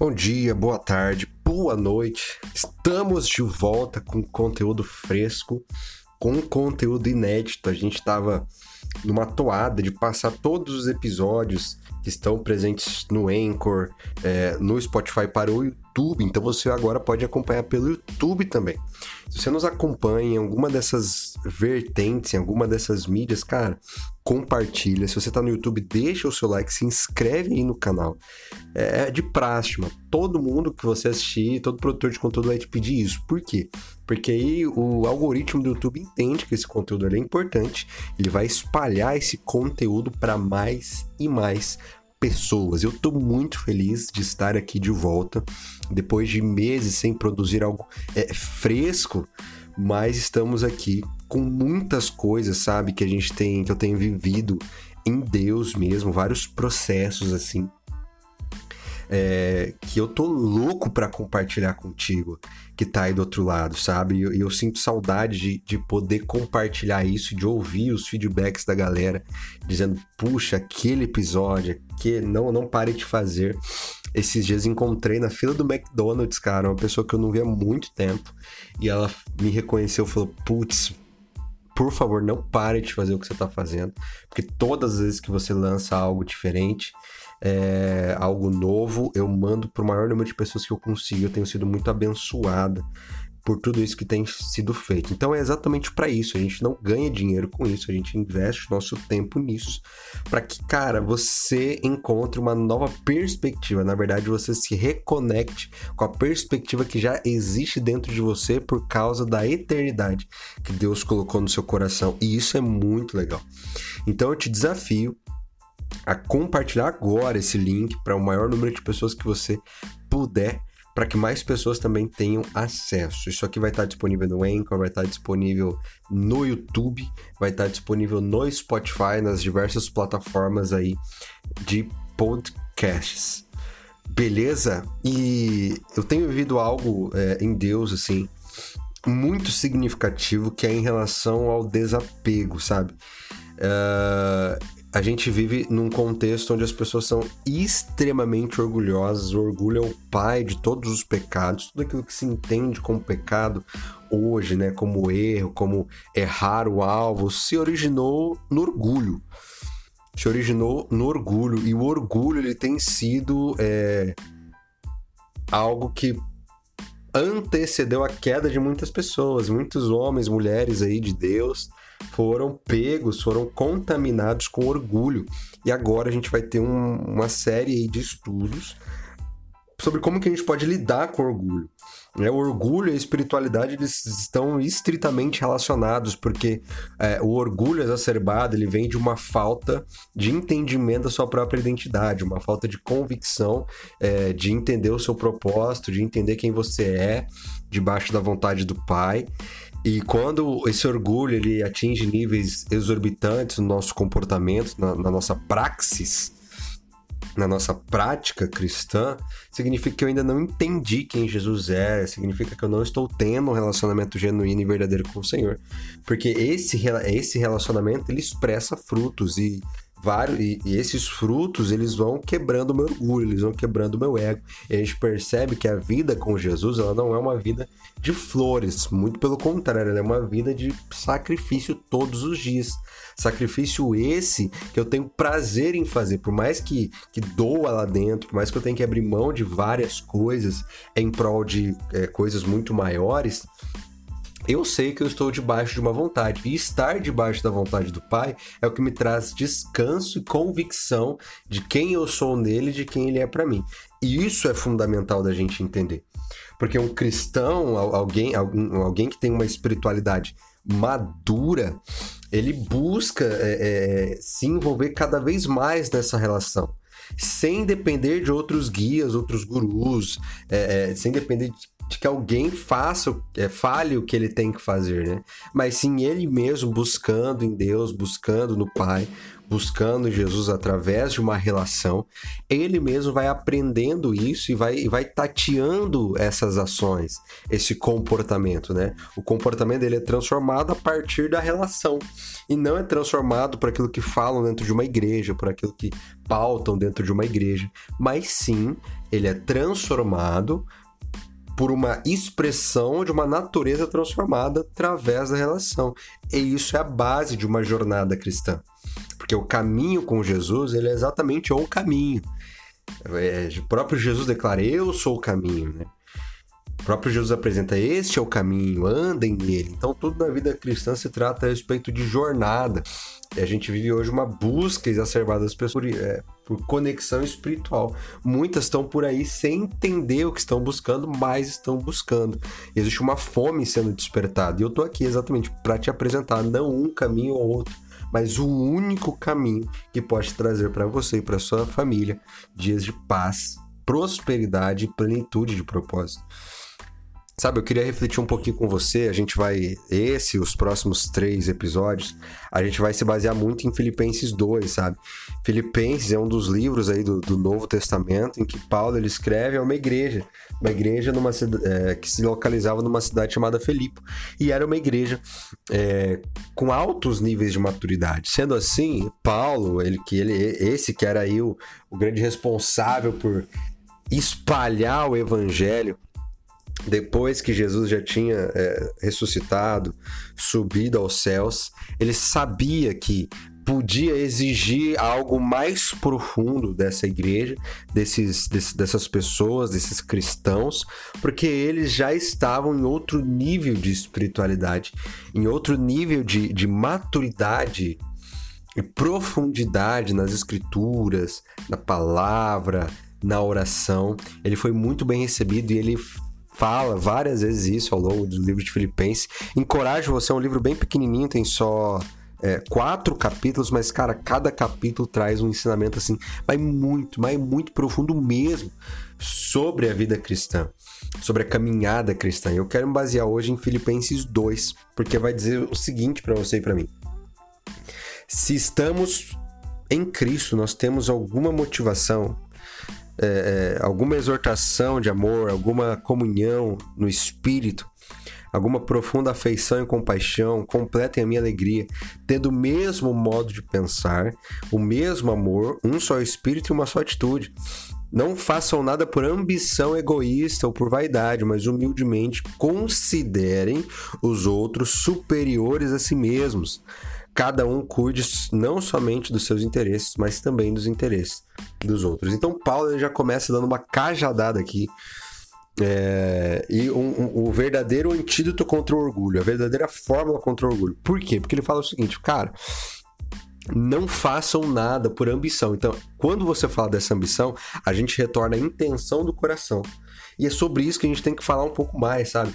Bom dia, boa tarde, boa noite. Estamos de volta com conteúdo fresco, com conteúdo inédito. A gente estava numa toada de passar todos os episódios que estão presentes no Anchor, é, no Spotify para o YouTube. Então você agora pode acompanhar pelo YouTube também. Se você nos acompanha em alguma dessas vertentes, em alguma dessas mídias, cara, compartilha. Se você tá no YouTube, deixa o seu like, se inscreve aí no canal. É, é de prática. Todo mundo que você assistir, todo produtor de conteúdo vai te pedir isso. Por quê? Porque aí o algoritmo do YouTube entende que esse conteúdo é importante, ele vai espalhar esse conteúdo para mais e mais pessoas. Eu estou muito feliz de estar aqui de volta, depois de meses sem produzir algo é, fresco, mas estamos aqui com muitas coisas, sabe, que a gente tem, que eu tenho vivido em Deus mesmo, vários processos assim é, que eu tô louco para compartilhar contigo, que tá aí do outro lado, sabe? E eu, eu, sinto saudade de, de poder compartilhar isso, de ouvir os feedbacks da galera, dizendo, puxa, aquele episódio, que não, não pare de fazer. Esses dias encontrei na fila do McDonald's, cara, uma pessoa que eu não via há muito tempo, e ela me reconheceu e falou, putz, por favor, não pare de fazer o que você está fazendo, porque todas as vezes que você lança algo diferente, é, algo novo, eu mando para o maior número de pessoas que eu consigo. Eu tenho sido muito abençoada por tudo isso que tem sido feito. Então é exatamente para isso. A gente não ganha dinheiro com isso, a gente investe nosso tempo nisso, para que, cara, você encontre uma nova perspectiva. Na verdade, você se reconecte com a perspectiva que já existe dentro de você por causa da eternidade que Deus colocou no seu coração. E isso é muito legal. Então eu te desafio a compartilhar agora esse link para o maior número de pessoas que você puder, para que mais pessoas também tenham acesso. Isso aqui vai estar disponível no Anchor, vai estar disponível no YouTube, vai estar disponível no Spotify, nas diversas plataformas aí de podcasts. Beleza? E eu tenho vivido algo é, em Deus, assim, muito significativo que é em relação ao desapego, sabe? Uh, a gente vive num contexto onde as pessoas são extremamente orgulhosas. O orgulho é o pai de todos os pecados, tudo aquilo que se entende como pecado hoje, né, como erro, como errar o alvo, se originou no orgulho. Se originou no orgulho e o orgulho ele tem sido é, algo que antecedeu a queda de muitas pessoas, muitos homens, mulheres aí de Deus foram pegos, foram contaminados com orgulho. E agora a gente vai ter um, uma série de estudos sobre como que a gente pode lidar com orgulho. É, o orgulho e a espiritualidade eles estão estritamente relacionados, porque é, o orgulho exacerbado ele vem de uma falta de entendimento da sua própria identidade, uma falta de convicção, é, de entender o seu propósito, de entender quem você é, debaixo da vontade do Pai. E quando esse orgulho ele atinge níveis exorbitantes no nosso comportamento, na, na, nossa praxis, na nossa prática cristã, significa que eu ainda não entendi quem Jesus é, significa que eu não estou tendo um relacionamento genuíno e verdadeiro com o Senhor. Porque esse, esse relacionamento ele expressa frutos e vários e, e, esses frutos eles vão quebrando o meu orgulho, eles vão quebrando o meu ego. E a gente percebe que a vida com Jesus ela não é uma vida de flores, muito pelo contrário, ela é uma vida de sacrifício todos os dias. Sacrifício esse que eu tenho prazer em fazer, por mais que, que doa lá dentro, por mais que eu tenha que abrir mão de várias coisas em prol de é, coisas muito maiores, eu sei que eu estou debaixo de uma vontade. E estar debaixo da vontade do Pai é o que me traz descanso e convicção de quem eu sou nele e de quem ele é para mim. E isso é fundamental da gente entender. Porque um cristão, alguém, alguém que tem uma espiritualidade madura, ele busca é, é, se envolver cada vez mais nessa relação sem depender de outros guias, outros gurus, é, é sem depender de de que alguém faça, é, fale o que ele tem que fazer, né? Mas sim ele mesmo buscando em Deus, buscando no Pai, buscando Jesus através de uma relação, ele mesmo vai aprendendo isso e vai, e vai tateando essas ações, esse comportamento, né? O comportamento dele é transformado a partir da relação e não é transformado por aquilo que falam dentro de uma igreja, por aquilo que pautam dentro de uma igreja, mas sim ele é transformado por uma expressão de uma natureza transformada através da relação. E isso é a base de uma jornada cristã. Porque o caminho com Jesus, ele é exatamente o caminho. É, o próprio Jesus declara: Eu sou o caminho, né? Próprio Jesus apresenta: Este é o caminho, andem nele. Então, tudo na vida cristã se trata a respeito de jornada. E a gente vive hoje uma busca exacerbada das pessoas por, é, por conexão espiritual. Muitas estão por aí sem entender o que estão buscando, mas estão buscando. Existe uma fome sendo despertada. E eu estou aqui exatamente para te apresentar não um caminho ou outro mas o único caminho que pode trazer para você e para sua família dias de paz, prosperidade e plenitude de propósito. Sabe, eu queria refletir um pouquinho com você. A gente vai, esse, os próximos três episódios, a gente vai se basear muito em Filipenses 2, sabe? Filipenses é um dos livros aí do, do Novo Testamento em que Paulo ele escreve a uma igreja, uma igreja numa, é, que se localizava numa cidade chamada Filipe. E era uma igreja é, com altos níveis de maturidade. Sendo assim, Paulo, ele, que ele, esse que era aí o, o grande responsável por espalhar o evangelho depois que Jesus já tinha é, ressuscitado, subido aos céus, ele sabia que podia exigir algo mais profundo dessa igreja, desses, dessas pessoas, desses cristãos, porque eles já estavam em outro nível de espiritualidade, em outro nível de, de maturidade e profundidade nas escrituras, na palavra, na oração. Ele foi muito bem recebido e ele fala várias vezes isso ao longo do livro de Filipenses. Encorajo você, é um livro bem pequenininho, tem só é, quatro capítulos, mas, cara, cada capítulo traz um ensinamento assim, vai muito, mas muito profundo mesmo sobre a vida cristã, sobre a caminhada cristã. Eu quero me basear hoje em Filipenses 2, porque vai dizer o seguinte para você e para mim. Se estamos em Cristo, nós temos alguma motivação é, é, alguma exortação de amor, alguma comunhão no espírito, alguma profunda afeição e compaixão, completem a minha alegria, tendo o mesmo modo de pensar, o mesmo amor, um só espírito e uma só atitude. Não façam nada por ambição egoísta ou por vaidade, mas humildemente considerem os outros superiores a si mesmos cada um cuide não somente dos seus interesses, mas também dos interesses dos outros. Então, Paulo já começa dando uma cajadada aqui. É, e um, um, o verdadeiro antídoto contra o orgulho, a verdadeira fórmula contra o orgulho. Por quê? Porque ele fala o seguinte, cara, não façam nada por ambição. Então, quando você fala dessa ambição, a gente retorna a intenção do coração. E é sobre isso que a gente tem que falar um pouco mais, sabe?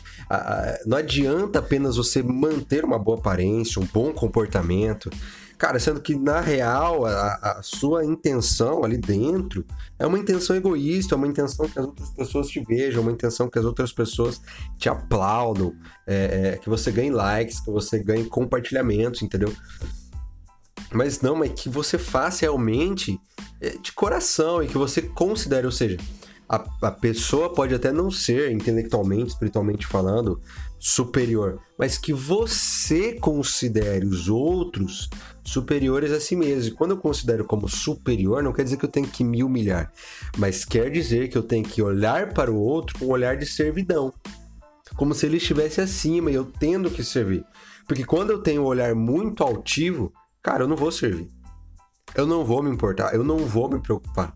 Não adianta apenas você manter uma boa aparência, um bom comportamento. Cara, sendo que na real a, a, sua intenção ali dentro é uma intenção egoísta, é uma intenção que as outras pessoas te vejam, uma intenção que as outras pessoas te aplaudam, é, é, que você ganhe likes, que você ganhe compartilhamentos, entendeu? Mas não, mas que você faça realmente é, de coração e que você considere, ou seja, a, a pessoa pode até não ser intelectualmente, espiritualmente falando, superior, mas que você considere os outros superiores a si mesmo. E quando eu considero como superior, não quer dizer que eu tenho que me humilhar, mas quer dizer que eu tenho que olhar para o outro com um olhar de servidão, como se ele estivesse acima e eu tendo que servir. Porque quando eu tenho um olhar muito altivo, cara, eu não vou servir. Eu não vou me importar, eu não vou me preocupar.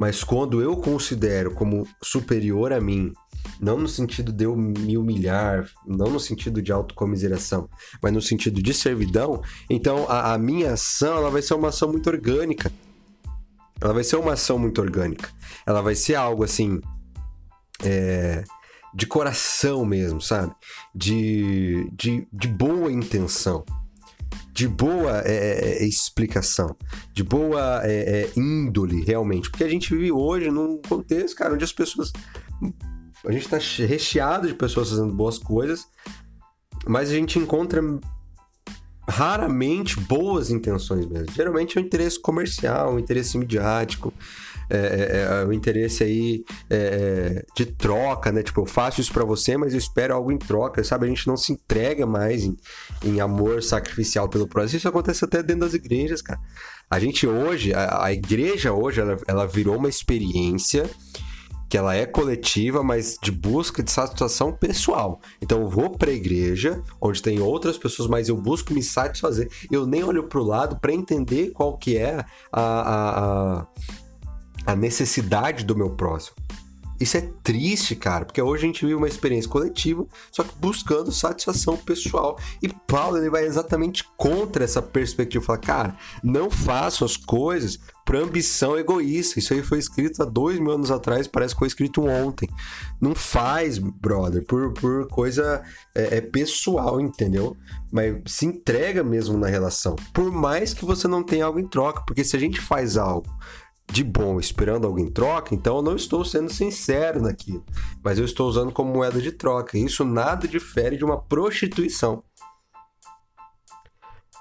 Mas quando eu considero como superior a mim, não no sentido de eu me humilhar, não no sentido de autocomiseração, mas no sentido de servidão, então a, a minha ação ela vai ser uma ação muito orgânica. Ela vai ser uma ação muito orgânica. Ela vai ser algo assim. É, de coração mesmo, sabe? De, de, de boa intenção de boa é, é, é, explicação, de boa é, índole, realmente. Porque a gente vive hoje num contexto, cara, onde as pessoas a gente tá recheado de pessoas fazendo boas coisas, mas a gente encontra raramente boas intenções mesmo. Geralmente é um interesse comercial, um interesse midiático, é, é, é um interesse aí é, é, de troca, né? Tipo, eu faço isso para você, mas eu espero algo em troca, sabe? A gente não se entrega mais em, em amor sacrificial pelo próximo. Isso acontece até dentro das igrejas, cara. A gente hoje, a, a igreja hoje, ela, ela virou uma experiência que ela é coletiva, mas de busca de satisfação pessoal. Então eu vou para a igreja, onde tem outras pessoas, mas eu busco me satisfazer. Eu nem olho para o lado para entender qual que é a, a, a, a necessidade do meu próximo. Isso é triste, cara, porque hoje a gente vive uma experiência coletiva, só que buscando satisfação pessoal. E Paulo ele vai exatamente contra essa perspectiva, fala, cara, não façam as coisas por ambição egoísta. Isso aí foi escrito há dois mil anos atrás, parece que foi escrito ontem. Não faz, brother, por, por coisa é, é pessoal, entendeu? Mas se entrega mesmo na relação. Por mais que você não tenha algo em troca, porque se a gente faz algo de bom esperando alguém troca, então eu não estou sendo sincero naquilo, mas eu estou usando como moeda de troca. Isso nada difere de uma prostituição.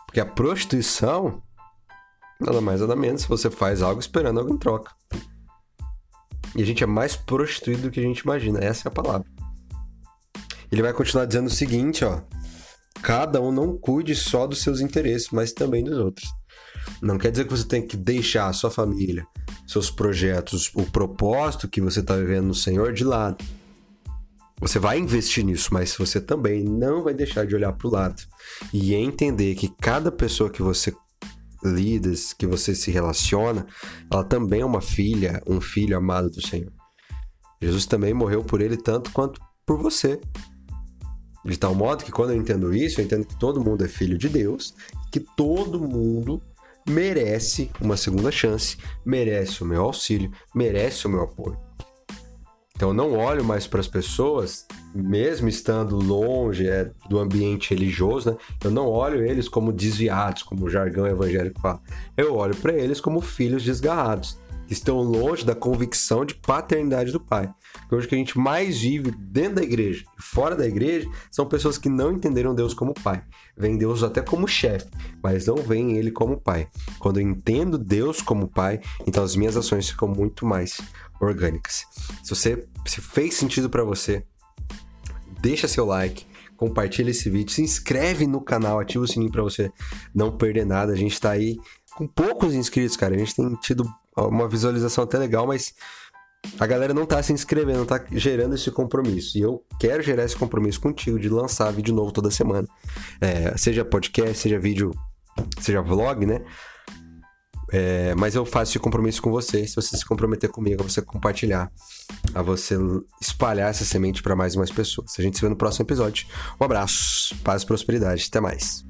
Porque a prostituição, nada mais nada menos, você faz algo esperando alguém troca. E a gente é mais prostituído do que a gente imagina, essa é a palavra. Ele vai continuar dizendo o seguinte, ó: cada um não cuide só dos seus interesses, mas também dos outros. Não quer dizer que você tem que deixar a sua família, seus projetos, o propósito que você está vivendo no Senhor de lado. Você vai investir nisso, mas você também não vai deixar de olhar para o lado e entender que cada pessoa que você lida, que você se relaciona, ela também é uma filha, um filho amado do Senhor. Jesus também morreu por ele tanto quanto por você. De tal modo que quando eu entendo isso, eu entendo que todo mundo é filho de Deus, que todo mundo merece uma segunda chance, merece o meu auxílio, merece o meu apoio. Então não olho mais para as pessoas, mesmo estando longe é, do ambiente religioso, né? Eu não olho eles como desviados, como o jargão evangélico fala. Eu olho para eles como filhos desgarrados estão longe da convicção de paternidade do Pai. Porque hoje o que a gente mais vive dentro da igreja e fora da igreja são pessoas que não entenderam Deus como Pai. Vêm Deus até como chefe, mas não veem Ele como Pai. Quando eu entendo Deus como Pai, então as minhas ações ficam muito mais orgânicas. Se você se fez sentido para você, deixa seu like, compartilha esse vídeo, se inscreve no canal, ativa o sininho para você não perder nada. A gente está aí com poucos inscritos, cara. A gente tem tido uma visualização até legal, mas a galera não tá se inscrevendo, tá gerando esse compromisso. E eu quero gerar esse compromisso contigo de lançar vídeo novo toda semana. É, seja podcast, seja vídeo, seja vlog, né? É, mas eu faço esse compromisso com você. Se você se comprometer comigo, a você compartilhar, a você espalhar essa semente para mais e mais pessoas. A gente se vê no próximo episódio. Um abraço, paz e prosperidade. Até mais.